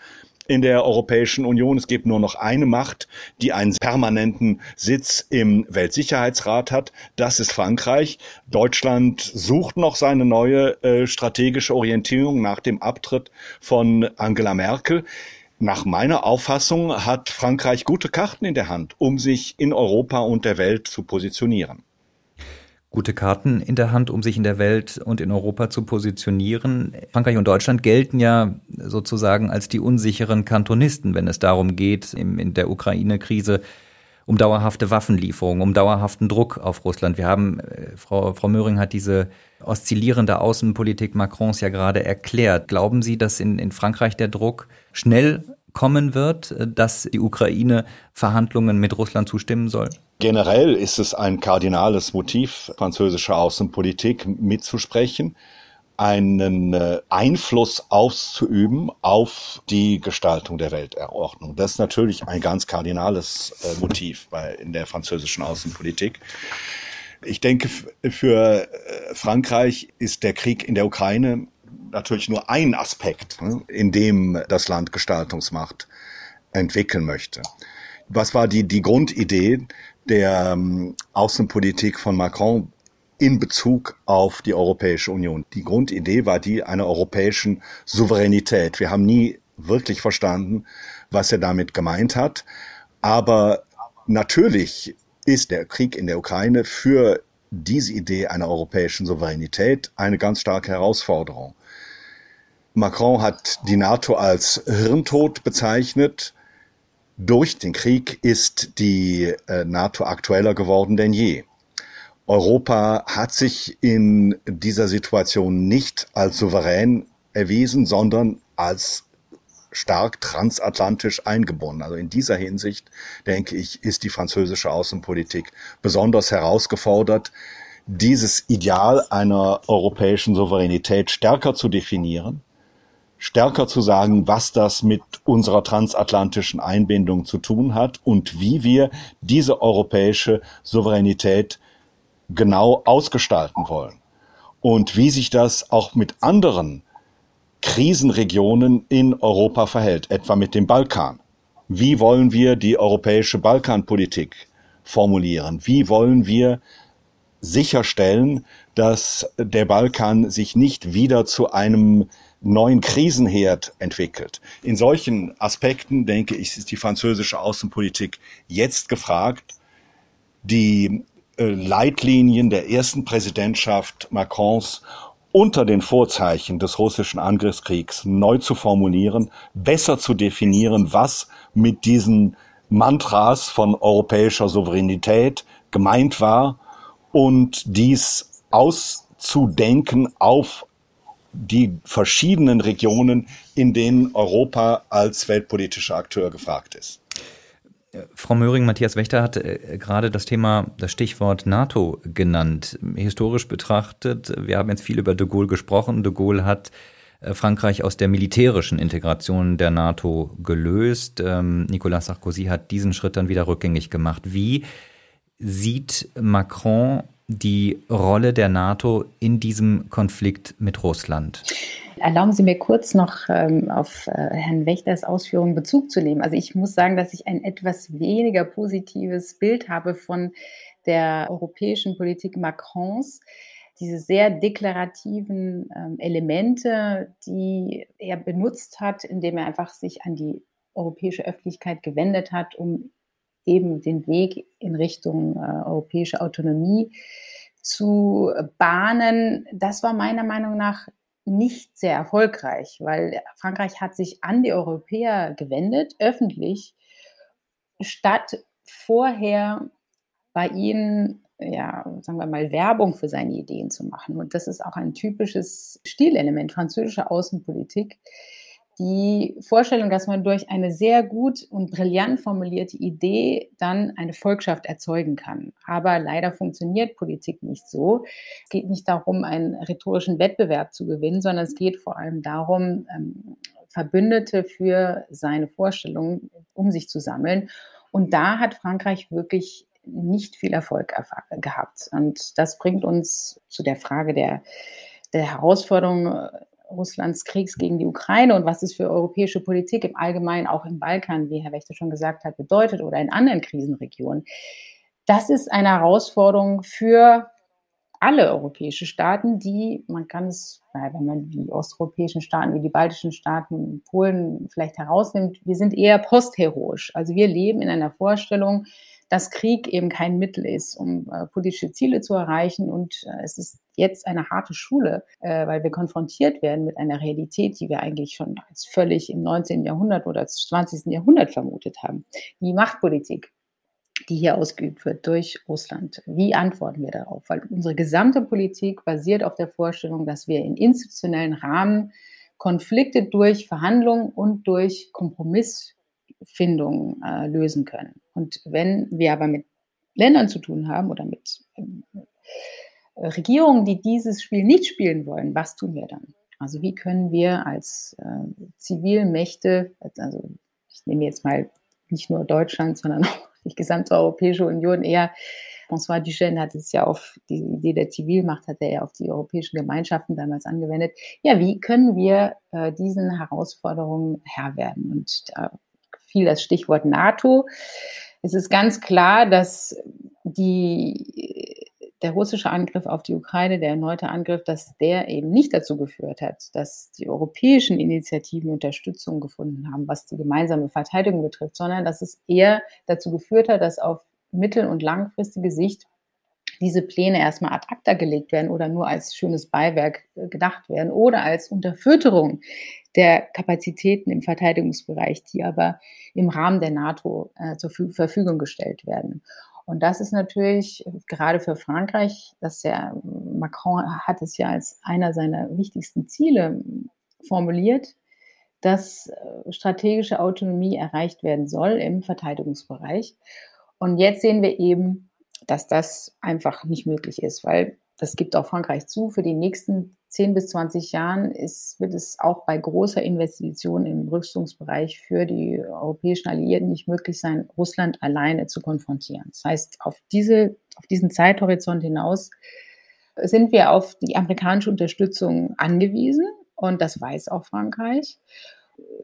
in der Europäischen Union. Es gibt nur noch eine Macht, die einen permanenten Sitz im Weltsicherheitsrat hat. Das ist Frankreich. Deutschland sucht noch seine neue äh, strategische Orientierung nach dem Abtritt von Angela Merkel. Nach meiner Auffassung hat Frankreich gute Karten in der Hand, um sich in Europa und der Welt zu positionieren gute Karten in der Hand, um sich in der Welt und in Europa zu positionieren. Frankreich und Deutschland gelten ja sozusagen als die unsicheren Kantonisten, wenn es darum geht, in der Ukraine-Krise um dauerhafte Waffenlieferungen, um dauerhaften Druck auf Russland. Wir haben, äh, Frau, Frau Möhring hat diese oszillierende Außenpolitik Macrons ja gerade erklärt. Glauben Sie, dass in, in Frankreich der Druck schnell kommen wird, äh, dass die Ukraine Verhandlungen mit Russland zustimmen soll? Generell ist es ein kardinales Motiv französischer Außenpolitik mitzusprechen, einen äh, Einfluss auszuüben auf die Gestaltung der Weltordnung. Das ist natürlich ein ganz kardinales äh, Motiv bei, in der französischen Außenpolitik. Ich denke, für Frankreich ist der Krieg in der Ukraine natürlich nur ein Aspekt, ne, in dem das Land Gestaltungsmacht entwickeln möchte. Was war die, die Grundidee der ähm, Außenpolitik von Macron in Bezug auf die Europäische Union? Die Grundidee war die einer europäischen Souveränität. Wir haben nie wirklich verstanden, was er damit gemeint hat. Aber natürlich ist der Krieg in der Ukraine für diese Idee einer europäischen Souveränität eine ganz starke Herausforderung. Macron hat die NATO als Hirntod bezeichnet. Durch den Krieg ist die äh, NATO aktueller geworden denn je. Europa hat sich in dieser Situation nicht als souverän erwiesen, sondern als stark transatlantisch eingebunden. Also in dieser Hinsicht, denke ich, ist die französische Außenpolitik besonders herausgefordert, dieses Ideal einer europäischen Souveränität stärker zu definieren stärker zu sagen, was das mit unserer transatlantischen Einbindung zu tun hat und wie wir diese europäische Souveränität genau ausgestalten wollen. und wie sich das auch mit anderen Krisenregionen in Europa verhält, etwa mit dem Balkan. Wie wollen wir die europäische Balkanpolitik formulieren? Wie wollen wir sicherstellen, dass der Balkan sich nicht wieder zu einem neuen Krisenherd entwickelt. In solchen Aspekten, denke ich, ist die französische Außenpolitik jetzt gefragt, die äh, Leitlinien der ersten Präsidentschaft Macrons unter den Vorzeichen des russischen Angriffskriegs neu zu formulieren, besser zu definieren, was mit diesen Mantras von europäischer Souveränität gemeint war und dies auszudenken auf die verschiedenen Regionen, in denen Europa als weltpolitischer Akteur gefragt ist. Frau Möhring, Matthias Wächter hat äh, gerade das Thema, das Stichwort NATO genannt. Historisch betrachtet, wir haben jetzt viel über de Gaulle gesprochen. De Gaulle hat äh, Frankreich aus der militärischen Integration der NATO gelöst. Ähm, Nicolas Sarkozy hat diesen Schritt dann wieder rückgängig gemacht. Wie sieht Macron die Rolle der NATO in diesem Konflikt mit Russland? Erlauben Sie mir kurz noch ähm, auf äh, Herrn Wächters Ausführungen Bezug zu nehmen. Also ich muss sagen, dass ich ein etwas weniger positives Bild habe von der europäischen Politik Macrons. Diese sehr deklarativen ähm, Elemente, die er benutzt hat, indem er einfach sich an die europäische Öffentlichkeit gewendet hat, um eben den Weg in Richtung äh, europäische Autonomie zu bahnen, das war meiner Meinung nach nicht sehr erfolgreich, weil Frankreich hat sich an die Europäer gewendet, öffentlich, statt vorher bei ihnen, ja, sagen wir mal, Werbung für seine Ideen zu machen. Und das ist auch ein typisches Stilelement französischer Außenpolitik, die Vorstellung, dass man durch eine sehr gut und brillant formulierte Idee dann eine Volkschaft erzeugen kann. Aber leider funktioniert Politik nicht so. Es geht nicht darum, einen rhetorischen Wettbewerb zu gewinnen, sondern es geht vor allem darum, ähm, Verbündete für seine Vorstellungen um sich zu sammeln. Und da hat Frankreich wirklich nicht viel Erfolg gehabt. Und das bringt uns zu der Frage der, der Herausforderung Russlands Kriegs gegen die Ukraine und was es für europäische Politik im Allgemeinen auch im Balkan, wie Herr Wächter schon gesagt hat, bedeutet oder in anderen Krisenregionen. Das ist eine Herausforderung für alle europäische Staaten, die, man kann es, wenn man die osteuropäischen Staaten, wie die baltischen Staaten, Polen vielleicht herausnimmt, wir sind eher postheroisch. Also wir leben in einer Vorstellung, dass Krieg eben kein Mittel ist, um äh, politische Ziele zu erreichen. Und äh, es ist jetzt eine harte Schule, äh, weil wir konfrontiert werden mit einer Realität, die wir eigentlich schon als völlig im 19. Jahrhundert oder 20. Jahrhundert vermutet haben. Die Machtpolitik die hier ausgeübt wird durch Russland. Wie antworten wir darauf? Weil unsere gesamte Politik basiert auf der Vorstellung, dass wir in institutionellen Rahmen Konflikte durch Verhandlungen und durch Kompromissfindungen äh, lösen können. Und wenn wir aber mit Ländern zu tun haben oder mit äh, Regierungen, die dieses Spiel nicht spielen wollen, was tun wir dann? Also wie können wir als äh, Zivilmächte, also ich nehme jetzt mal nicht nur Deutschland, sondern (laughs) auch die gesamte Europäische Union eher, François Duchesne hat es ja auf die Idee der Zivilmacht, hat er ja auf die europäischen Gemeinschaften damals angewendet. Ja, wie können wir äh, diesen Herausforderungen Herr werden? Und da fiel das Stichwort NATO. Es ist ganz klar, dass die, der russische Angriff auf die Ukraine, der erneute Angriff, dass der eben nicht dazu geführt hat, dass die europäischen Initiativen Unterstützung gefunden haben, was die gemeinsame Verteidigung betrifft, sondern dass es eher dazu geführt hat, dass auf mittel- und langfristige Sicht diese Pläne erstmal ad acta gelegt werden oder nur als schönes Beiwerk äh, gedacht werden oder als Unterfütterung der Kapazitäten im Verteidigungsbereich, die aber im Rahmen der NATO äh, zur Verfügung gestellt werden. Und das ist natürlich gerade für Frankreich, dass ja Macron hat es ja als einer seiner wichtigsten Ziele formuliert, dass äh, strategische Autonomie erreicht werden soll im Verteidigungsbereich. Und jetzt sehen wir eben, dass das einfach nicht möglich ist, weil das gibt auch Frankreich zu. Für die nächsten 10 bis 20 Jahren ist, wird es auch bei großer Investition im Rüstungsbereich für die europäischen Alliierten nicht möglich sein, Russland alleine zu konfrontieren. Das heißt, auf, diese, auf diesen Zeithorizont hinaus sind wir auf die amerikanische Unterstützung angewiesen und das weiß auch Frankreich.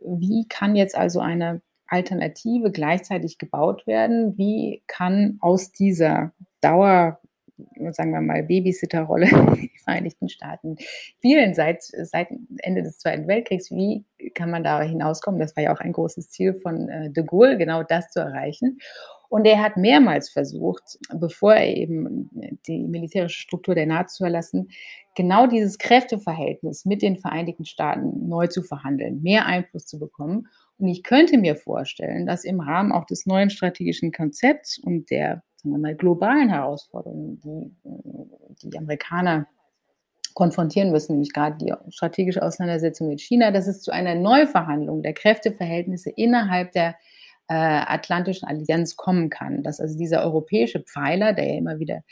Wie kann jetzt also eine Alternative gleichzeitig gebaut werden? Wie kann aus dieser Dauer sagen wir mal, Babysitterrolle (laughs) die Vereinigten Staaten spielen seit, seit Ende des Zweiten Weltkriegs. Wie kann man da hinauskommen? Das war ja auch ein großes Ziel von äh, de Gaulle, genau das zu erreichen. Und er hat mehrmals versucht, bevor er eben die militärische Struktur der NATO zu verlassen, genau dieses Kräfteverhältnis mit den Vereinigten Staaten neu zu verhandeln, mehr Einfluss zu bekommen. Und ich könnte mir vorstellen, dass im Rahmen auch des neuen strategischen Konzepts und der sagen wir mal, globalen Herausforderungen, die die Amerikaner konfrontieren müssen, nämlich gerade die strategische Auseinandersetzung mit China, dass es zu einer Neuverhandlung der Kräfteverhältnisse innerhalb der äh, Atlantischen Allianz kommen kann. Dass also dieser europäische Pfeiler, der ja immer wieder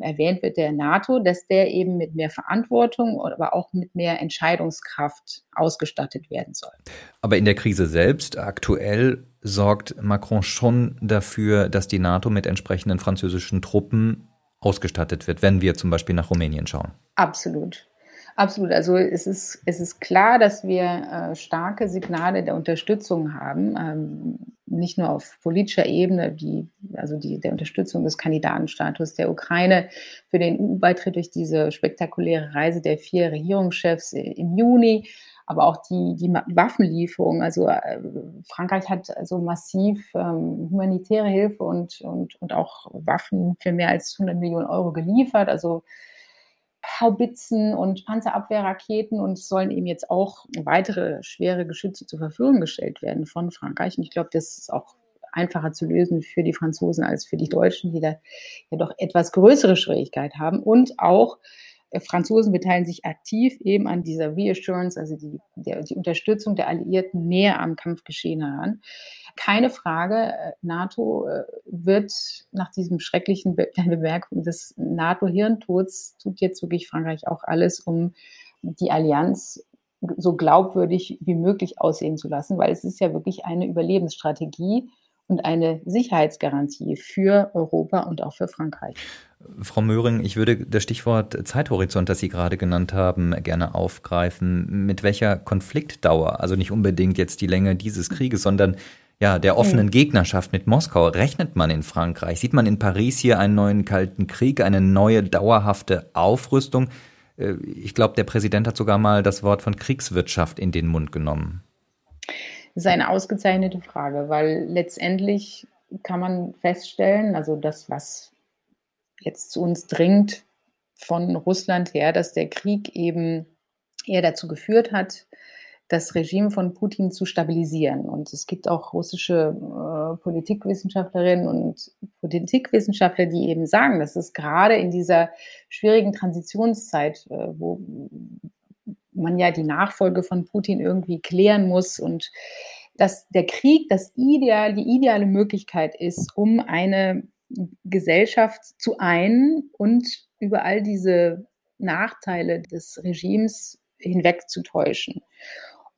erwähnt wird, der NATO, dass der eben mit mehr Verantwortung, aber auch mit mehr Entscheidungskraft ausgestattet werden soll. Aber in der Krise selbst, aktuell, sorgt Macron schon dafür, dass die NATO mit entsprechenden französischen Truppen ausgestattet wird, wenn wir zum Beispiel nach Rumänien schauen. Absolut. Absolut. Also es ist, es ist klar, dass wir äh, starke Signale der Unterstützung haben, ähm, nicht nur auf politischer Ebene, die, also die, der Unterstützung des Kandidatenstatus der Ukraine für den EU-Beitritt durch diese spektakuläre Reise der vier Regierungschefs im Juni, aber auch die, die Waffenlieferung. Also äh, Frankreich hat also massiv ähm, humanitäre Hilfe und, und, und auch Waffen für mehr als 100 Millionen Euro geliefert. Also Haubitzen und Panzerabwehrraketen und es sollen eben jetzt auch weitere schwere Geschütze zur Verfügung gestellt werden von Frankreich. Und ich glaube, das ist auch einfacher zu lösen für die Franzosen als für die Deutschen, die da ja doch etwas größere Schwierigkeit haben. Und auch äh, Franzosen beteiligen sich aktiv eben an dieser Reassurance, also die, der, die Unterstützung der Alliierten näher am Kampfgeschehen heran. Keine Frage, äh, NATO äh, wird nach diesem schrecklichen Be (laughs) Bemerkung des NATO-Hirntods, tut jetzt wirklich Frankreich auch alles, um die Allianz so glaubwürdig wie möglich aussehen zu lassen, weil es ist ja wirklich eine Überlebensstrategie und eine Sicherheitsgarantie für Europa und auch für Frankreich. Frau Möhring, ich würde das Stichwort Zeithorizont, das Sie gerade genannt haben, gerne aufgreifen. Mit welcher Konfliktdauer, also nicht unbedingt jetzt die Länge dieses Krieges, sondern ja, der offenen Gegnerschaft mit Moskau rechnet man in Frankreich? Sieht man in Paris hier einen neuen Kalten Krieg, eine neue dauerhafte Aufrüstung? Äh, ich glaube, der Präsident hat sogar mal das Wort von Kriegswirtschaft in den Mund genommen. Das ist eine ausgezeichnete Frage, weil letztendlich kann man feststellen, also das, was jetzt zu uns dringt von Russland her, dass der Krieg eben eher dazu geführt hat, das Regime von Putin zu stabilisieren. Und es gibt auch russische äh, Politikwissenschaftlerinnen und Politikwissenschaftler, die eben sagen, dass es gerade in dieser schwierigen Transitionszeit, äh, wo man ja die Nachfolge von Putin irgendwie klären muss und dass der Krieg das ideal, die ideale Möglichkeit ist, um eine Gesellschaft zu einen und über all diese Nachteile des Regimes hinwegzutäuschen.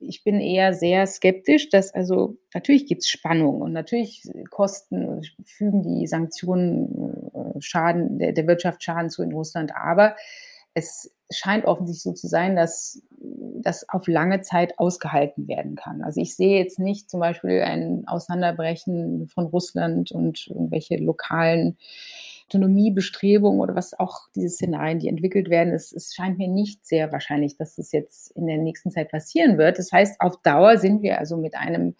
Ich bin eher sehr skeptisch, dass also natürlich gibt es Spannung und natürlich kosten, fügen die Sanktionen äh, Schaden, der, der Wirtschaft Schaden zu in Russland, aber es scheint offensichtlich so zu sein, dass das auf lange Zeit ausgehalten werden kann. Also ich sehe jetzt nicht zum Beispiel ein Auseinanderbrechen von Russland und irgendwelche lokalen Autonomiebestrebungen oder was auch diese Szenarien, die entwickelt werden. Es, es scheint mir nicht sehr wahrscheinlich, dass das jetzt in der nächsten Zeit passieren wird. Das heißt, auf Dauer sind wir also mit einem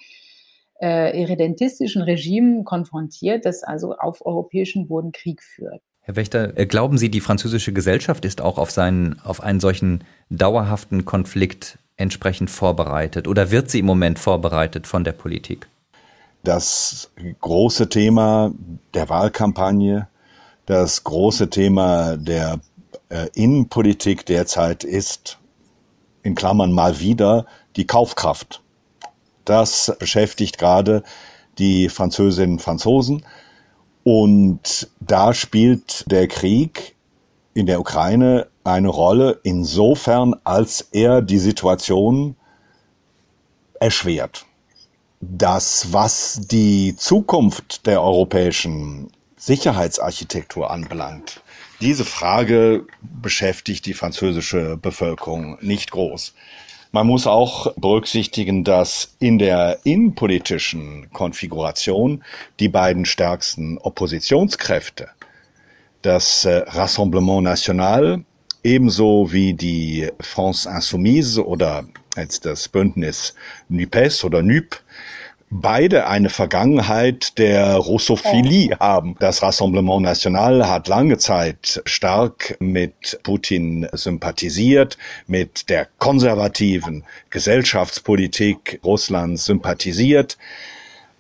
äh, irredentistischen Regime konfrontiert, das also auf europäischem Boden Krieg führt. Herr Wächter, äh, glauben Sie, die französische Gesellschaft ist auch auf, seinen, auf einen solchen dauerhaften Konflikt entsprechend vorbereitet oder wird sie im Moment vorbereitet von der Politik? Das große Thema der Wahlkampagne, das große Thema der äh, Innenpolitik derzeit ist, in Klammern mal wieder, die Kaufkraft. Das beschäftigt gerade die Französinnen und Franzosen. Und da spielt der Krieg in der Ukraine eine Rolle insofern, als er die Situation erschwert. Das, was die Zukunft der europäischen Sicherheitsarchitektur anbelangt, Diese Frage beschäftigt die französische Bevölkerung nicht groß. Man muss auch berücksichtigen, dass in der innenpolitischen Konfiguration die beiden stärksten Oppositionskräfte, das äh, Rassemblement National ebenso wie die France Insoumise oder jetzt das Bündnis NUPES oder NUP, beide eine Vergangenheit der Russophilie haben. Das Rassemblement National hat lange Zeit stark mit Putin sympathisiert, mit der konservativen Gesellschaftspolitik Russlands sympathisiert.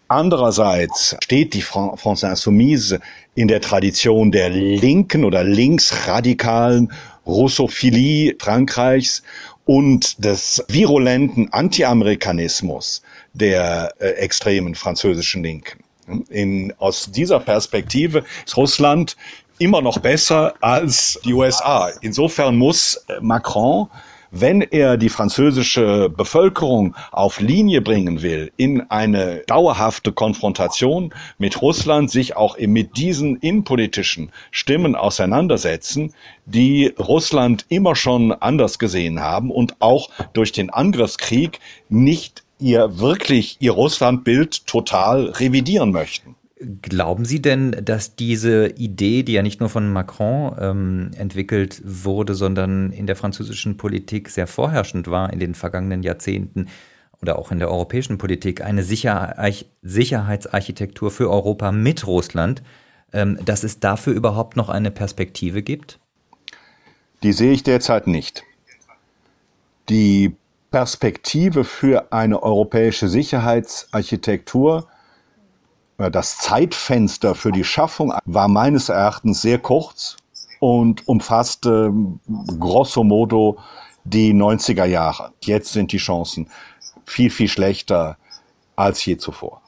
Andererseits steht die France Insoumise in der Tradition der linken oder linksradikalen Russophilie Frankreichs und des virulenten Anti-Amerikanismus der äh, extremen französischen Linken. In, aus dieser Perspektive ist Russland immer noch besser als die USA. Insofern muss Macron wenn er die französische Bevölkerung auf Linie bringen will, in eine dauerhafte Konfrontation mit Russland, sich auch mit diesen innenpolitischen Stimmen auseinandersetzen, die Russland immer schon anders gesehen haben und auch durch den Angriffskrieg nicht ihr wirklich ihr Russlandbild total revidieren möchten. Glauben Sie denn, dass diese Idee, die ja nicht nur von Macron ähm, entwickelt wurde, sondern in der französischen Politik sehr vorherrschend war in den vergangenen Jahrzehnten oder auch in der europäischen Politik, eine Sicher Sicherheitsarchitektur für Europa mit Russland, ähm, dass es dafür überhaupt noch eine Perspektive gibt? Die sehe ich derzeit nicht. Die Perspektive für eine europäische Sicherheitsarchitektur äh, das Zeitfenster für die Schaffung war meines Erachtens sehr kurz und umfasste grosso modo die 90er Jahre. Jetzt sind die Chancen viel, viel schlechter als je zuvor.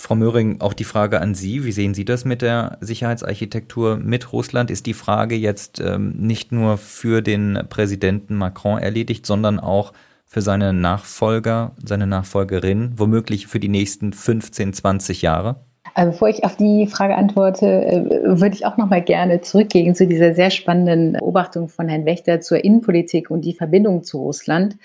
Frau Möhring, auch die Frage an Sie. Wie sehen Sie das mit der Sicherheitsarchitektur mit Russland? Ist die Frage jetzt ähm, nicht nur für den Präsidenten Macron erledigt, sondern auch für seine Nachfolger, seine Nachfolgerin, womöglich für die nächsten 15, 20 Jahre? Also bevor ich auf die Frage antworte, äh, würde ich auch noch mal gerne zurückgehen zu dieser sehr spannenden Beobachtung von Herrn Wächter zur Innenpolitik und die Verbindung zu Russland.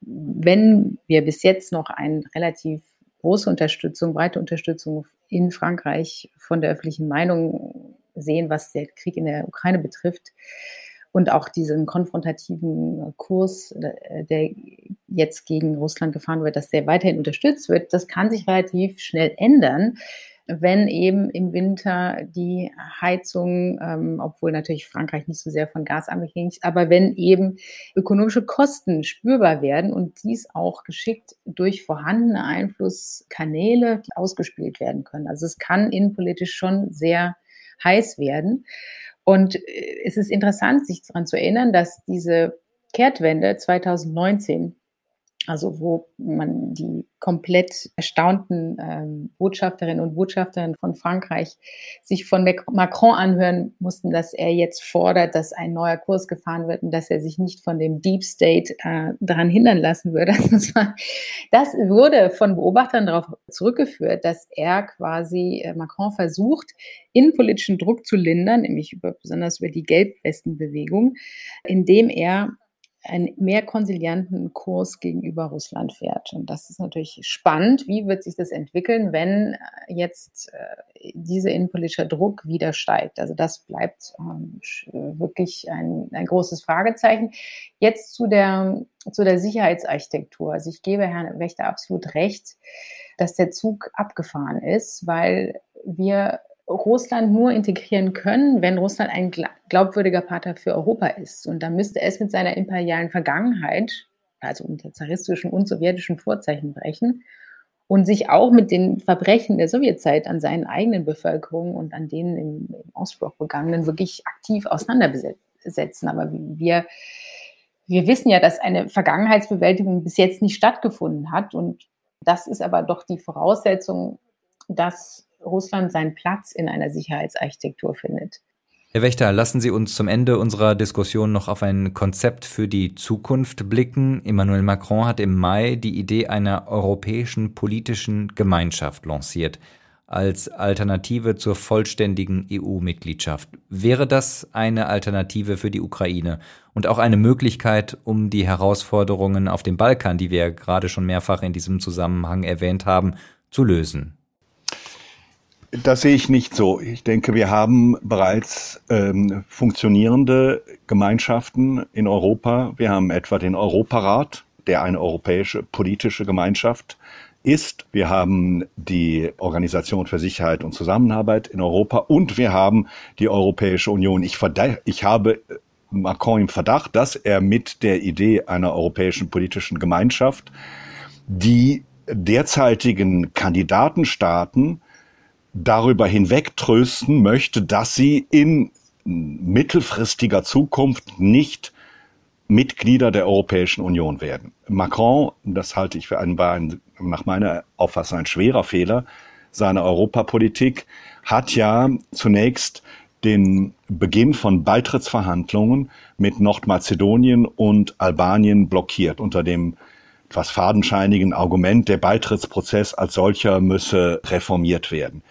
Wenn wir bis jetzt noch eine relativ große Unterstützung, breite Unterstützung in Frankreich von der öffentlichen Meinung sehen, was der Krieg in der Ukraine betrifft, und auch diesen konfrontativen Kurs, äh, der jetzt gegen Russland gefahren wird, dass der weiterhin unterstützt wird, das kann sich relativ schnell ändern, wenn eben im Winter die Heizung, ähm, obwohl natürlich Frankreich nicht so sehr von Gas abhängig ist, aber wenn eben ökonomische Kosten spürbar werden und dies auch geschickt durch vorhandene Einflusskanäle ausgespielt werden können. Also es kann innenpolitisch schon sehr heiß werden. Und äh, es ist interessant, sich daran zu erinnern, dass diese Kehrtwende 2019 also wo man die komplett erstaunten ähm, Botschafterinnen und Botschafter von Frankreich sich von Macron anhören mussten, dass er jetzt fordert, dass ein neuer Kurs gefahren wird und dass er sich nicht von dem Deep State äh, daran hindern lassen würde. (laughs) Das, war, das wurde von Beobachtern darauf zurückgeführt, dass er quasi äh, Macron versucht, innenpolitischen Druck zu lindern, nämlich über, besonders über die Gelbwestenbewegung, indem er einen mehr konsilianten Kurs gegenüber Russland fährt. Und das ist natürlich spannend. Wie wird sich das entwickeln, wenn äh, jetzt äh, dieser innenpolitische Druck wieder steigt? Also das bleibt ähm, wirklich ein, ein großes Fragezeichen. Jetzt zu der, zu der Sicherheitsarchitektur. Also ich gebe Herrn Wächter absolut recht, dass der Zug abgefahren ist, weil wir Russland nur integrieren können, wenn Russland ein glaubwürdiger Partner für Europa ist. Und da müsste es mit seiner imperialen Vergangenheit, also unter zaristischen und sowjetischen Vorzeichen brechen und sich auch mit den Verbrechen der Sowjetzeit an seinen eigenen Bevölkerungen und an denen im, im Ostblock begangenen wirklich aktiv auseinandersetzen. Aber wir, wir wissen ja, dass eine Vergangenheitsbewältigung bis jetzt nicht stattgefunden hat. Und das ist aber doch die Voraussetzung, dass Russland seinen Platz in einer Sicherheitsarchitektur findet. Herr Wächter, lassen Sie uns zum Ende unserer Diskussion noch auf ein Konzept für die Zukunft blicken. Emmanuel Macron hat im Mai die Idee einer europäischen politischen Gemeinschaft lanciert. als Alternative zur vollständigen EU-Mitgliedschaft. Wäre das eine Alternative für die Ukraine und auch eine Möglichkeit, um die Herausforderungen auf dem Balkan, die wir gerade schon mehrfach in diesem Zusammenhang erwähnt haben, zu lösen? Das sehe ich nicht so. Ich denke, wir haben bereits ähm, funktionierende Gemeinschaften in Europa. Wir haben etwa den Europarat, der eine europäische politische Gemeinschaft ist. Wir haben die Organisation für Sicherheit und Zusammenarbeit in Europa und wir haben die Europäische Union. Ich, ich habe Macron im Verdacht, dass er mit der Idee einer europäischen politischen Gemeinschaft die derzeitigen Kandidatenstaaten darüber hinweg trösten möchte, dass sie in mittelfristiger Zukunft nicht Mitglieder der Europäischen Union werden. Macron, das halte ich für einen, einen nach meiner Auffassung ein schwerer Fehler seiner Europapolitik, hat ja zunächst den Beginn von Beitrittsverhandlungen mit Nordmazedonien und Albanien blockiert unter dem etwas fadenscheinigen Argument, der Beitrittsprozess als solcher müsse reformiert werden.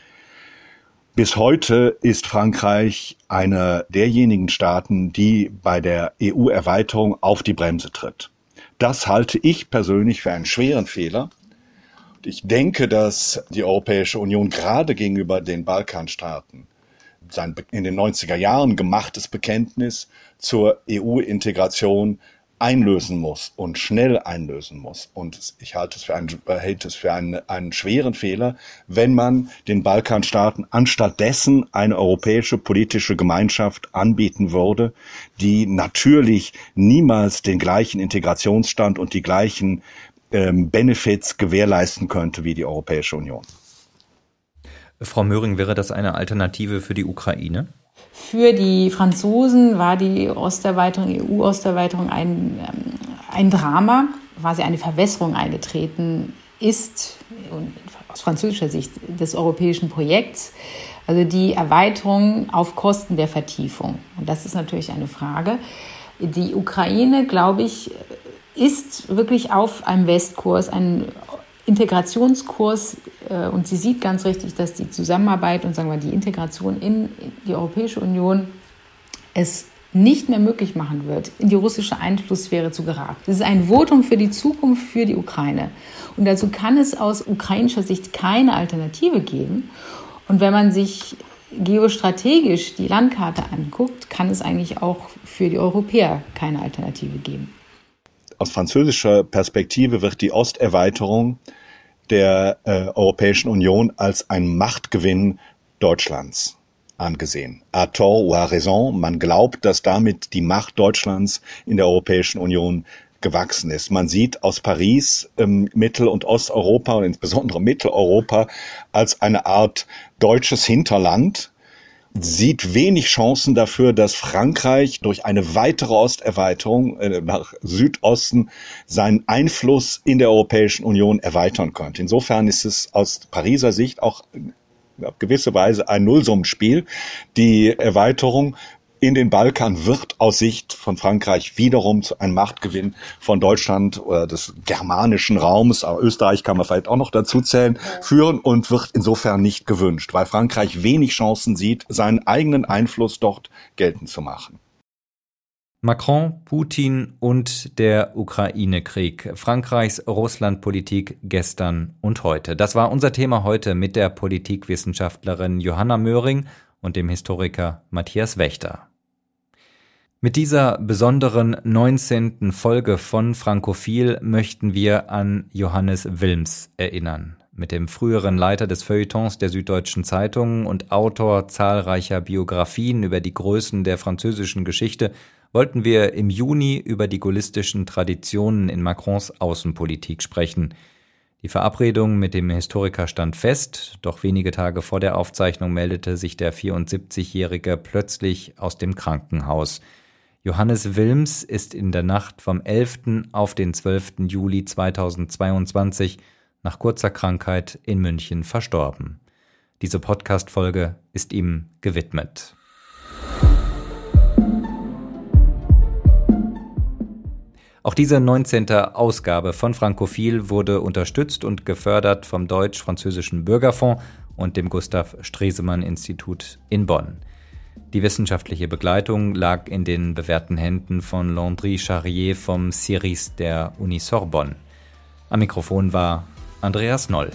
Bis heute ist Frankreich einer derjenigen Staaten, die bei der EU-Erweiterung auf die Bremse tritt. Das halte ich persönlich für einen schweren Fehler. Ich denke, dass die Europäische Union gerade gegenüber den Balkanstaaten sein in den 90er Jahren gemachtes Bekenntnis zur EU-Integration einlösen muss und schnell einlösen muss. Und ich halte es für einen, halte es für einen, einen schweren Fehler, wenn man den Balkanstaaten anstatt dessen eine europäische politische Gemeinschaft anbieten würde, die natürlich niemals den gleichen Integrationsstand und die gleichen ähm, Benefits gewährleisten könnte wie die Europäische Union. Frau Möhring, wäre das eine Alternative für die Ukraine? Für die Franzosen war die Osterweiterung, EU-Osterweiterung ein, ähm, ein Drama, quasi eine Verwässerung eingetreten ist, aus französischer Sicht, des europäischen Projekts. Also die Erweiterung auf Kosten der Vertiefung. Und das ist natürlich eine Frage. Die Ukraine, glaube ich, ist wirklich auf einem Westkurs, ein Integrationskurs und sie sieht ganz richtig, dass die Zusammenarbeit und sagen wir die Integration in die Europäische Union es nicht mehr möglich machen wird, in die russische Einflusssphäre zu geraten. Das ist ein Votum für die Zukunft für die Ukraine. Und dazu kann es aus ukrainischer Sicht keine Alternative geben. Und wenn man sich geostrategisch die Landkarte anguckt, kann es eigentlich auch für die Europäer keine Alternative geben. Aus französischer Perspektive wird die Osterweiterung der äh, Europäischen Union als ein Machtgewinn Deutschlands angesehen. A tort ou à raison, man glaubt, dass damit die Macht Deutschlands in der Europäischen Union gewachsen ist. Man sieht aus Paris ähm, Mittel- und Osteuropa und insbesondere Mitteleuropa als eine Art deutsches Hinterland, sieht wenig Chancen dafür, dass Frankreich durch eine weitere Osterweiterung äh, nach Südosten seinen Einfluss in der Europäischen Union erweitern könnte. Insofern ist es aus Pariser Sicht auch auf gewisse Weise ein Nullsummenspiel. Die Erweiterung in den Balkan wird aus Sicht von Frankreich wiederum zu einem Machtgewinn von Deutschland oder des germanischen Raums, aber Österreich kann man vielleicht auch noch dazu zählen, führen und wird insofern nicht gewünscht, weil Frankreich wenig Chancen sieht, seinen eigenen Einfluss dort geltend zu machen. Macron, Putin und der Ukraine-Krieg. Frankreichs Russlandpolitik gestern und heute. Das war unser Thema heute mit der Politikwissenschaftlerin Johanna Möhring und dem Historiker Matthias Wächter. Mit dieser besonderen 19. Folge von Frankophil möchten wir an Johannes Wilms erinnern. Mit dem früheren Leiter des Feuilletons der Süddeutschen Zeitung und Autor zahlreicher Biografien über die Größen der französischen Geschichte wollten wir im Juni über die gaullistischen Traditionen in Macrons Außenpolitik sprechen. Die Verabredung mit dem Historiker stand fest, doch wenige Tage vor der Aufzeichnung meldete sich der 74-Jährige plötzlich aus dem Krankenhaus. Johannes Wilms ist in der Nacht vom 11. auf den 12. Juli 2022 nach kurzer Krankheit in München verstorben. Diese Podcast-Folge ist ihm gewidmet. Auch diese 19. Ausgabe von Frankophil wurde unterstützt und gefördert vom Deutsch-Französischen Bürgerfonds und dem Gustav Stresemann Institut in Bonn. Die wissenschaftliche Begleitung lag in den bewährten Händen von Landry Charrier vom CIRIS der Uni Sorbonne. Am Mikrofon war Andreas Noll.